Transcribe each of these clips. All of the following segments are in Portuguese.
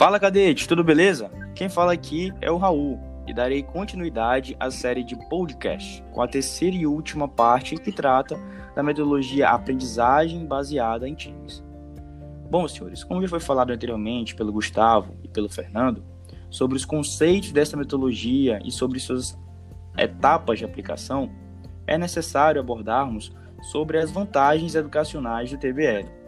Fala cadete, tudo beleza? Quem fala aqui é o Raul e darei continuidade à série de podcast com a terceira e última parte que trata da metodologia aprendizagem baseada em times. Bom, senhores, como já foi falado anteriormente pelo Gustavo e pelo Fernando, sobre os conceitos dessa metodologia e sobre suas etapas de aplicação, é necessário abordarmos sobre as vantagens educacionais do TBL.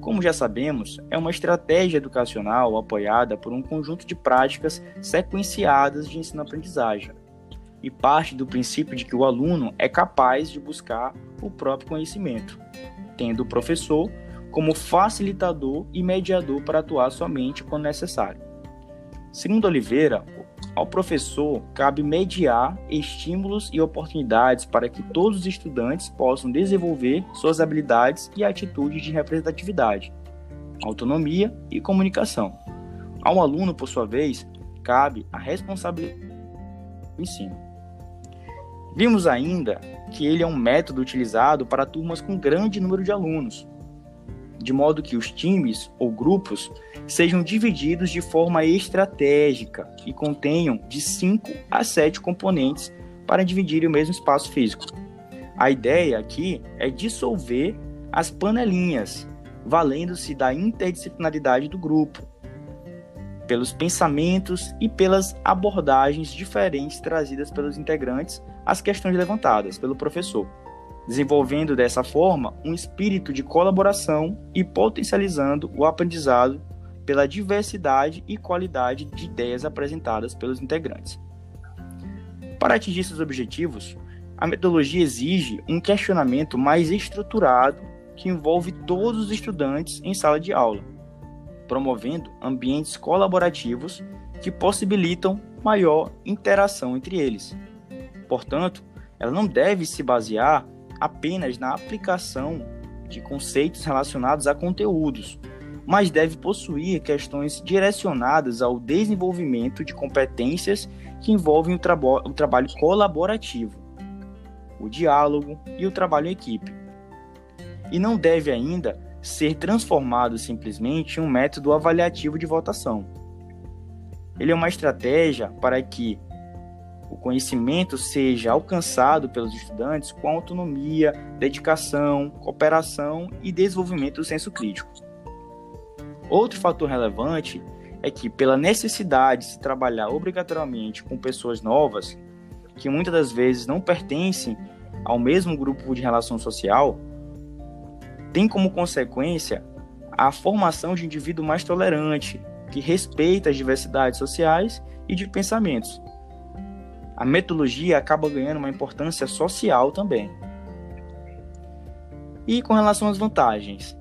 Como já sabemos, é uma estratégia educacional apoiada por um conjunto de práticas sequenciadas de ensino-aprendizagem e parte do princípio de que o aluno é capaz de buscar o próprio conhecimento, tendo o professor como facilitador e mediador para atuar somente quando necessário. Segundo Oliveira, ao professor cabe mediar estímulos e oportunidades para que todos os estudantes possam desenvolver suas habilidades e atitudes de representatividade, autonomia e comunicação. Ao aluno, por sua vez, cabe a responsabilidade do ensino. Vimos ainda que ele é um método utilizado para turmas com grande número de alunos, de modo que os times ou grupos sejam divididos de forma estratégica e contenham de 5 a 7 componentes para dividir o mesmo espaço físico. A ideia aqui é dissolver as panelinhas, valendo-se da interdisciplinaridade do grupo, pelos pensamentos e pelas abordagens diferentes trazidas pelos integrantes às questões levantadas pelo professor desenvolvendo dessa forma um espírito de colaboração e potencializando o aprendizado pela diversidade e qualidade de ideias apresentadas pelos integrantes. Para atingir esses objetivos, a metodologia exige um questionamento mais estruturado que envolve todos os estudantes em sala de aula, promovendo ambientes colaborativos que possibilitam maior interação entre eles. Portanto, ela não deve se basear apenas na aplicação de conceitos relacionados a conteúdos, mas deve possuir questões direcionadas ao desenvolvimento de competências que envolvem o, o trabalho colaborativo, o diálogo e o trabalho em equipe. E não deve ainda ser transformado simplesmente em um método avaliativo de votação. Ele é uma estratégia para que o conhecimento seja alcançado pelos estudantes com autonomia, dedicação, cooperação e desenvolvimento do senso crítico. Outro fator relevante é que, pela necessidade de se trabalhar obrigatoriamente com pessoas novas, que muitas das vezes não pertencem ao mesmo grupo de relação social, tem como consequência a formação de um indivíduo mais tolerante, que respeita as diversidades sociais e de pensamentos, a metodologia acaba ganhando uma importância social também. E com relação às vantagens,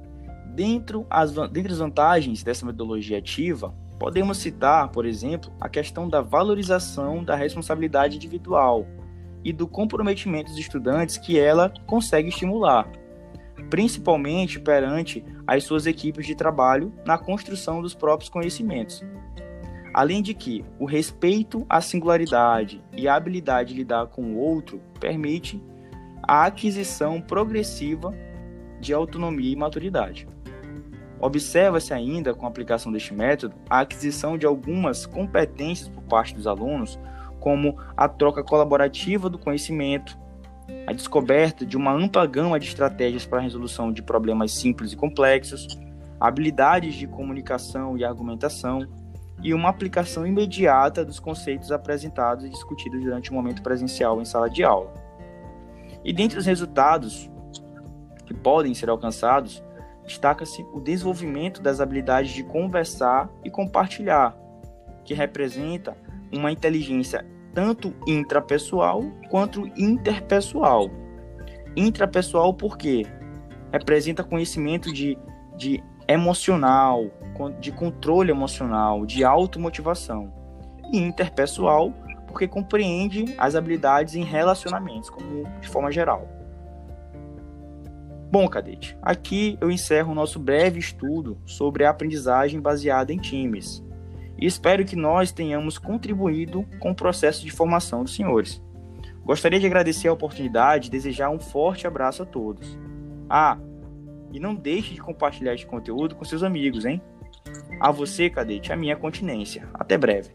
dentro as, dentre as vantagens dessa metodologia ativa, podemos citar, por exemplo, a questão da valorização da responsabilidade individual e do comprometimento dos estudantes que ela consegue estimular, principalmente perante as suas equipes de trabalho na construção dos próprios conhecimentos. Além de que o respeito à singularidade e a habilidade de lidar com o outro permite a aquisição progressiva de autonomia e maturidade. Observa-se ainda, com a aplicação deste método, a aquisição de algumas competências por parte dos alunos, como a troca colaborativa do conhecimento, a descoberta de uma ampla gama de estratégias para a resolução de problemas simples e complexos, habilidades de comunicação e argumentação, e uma aplicação imediata dos conceitos apresentados e discutidos durante o momento presencial em sala de aula. E dentre os resultados que podem ser alcançados, destaca-se o desenvolvimento das habilidades de conversar e compartilhar, que representa uma inteligência tanto intrapessoal quanto interpessoal. Intrapessoal porque representa conhecimento de, de emocional, de controle emocional, de automotivação. E interpessoal, porque compreende as habilidades em relacionamentos, como de forma geral. Bom, cadete, aqui eu encerro o nosso breve estudo sobre a aprendizagem baseada em times. E espero que nós tenhamos contribuído com o processo de formação dos senhores. Gostaria de agradecer a oportunidade e desejar um forte abraço a todos. Ah, e não deixe de compartilhar este conteúdo com seus amigos, hein? A você, cadete, a minha continência. Até breve.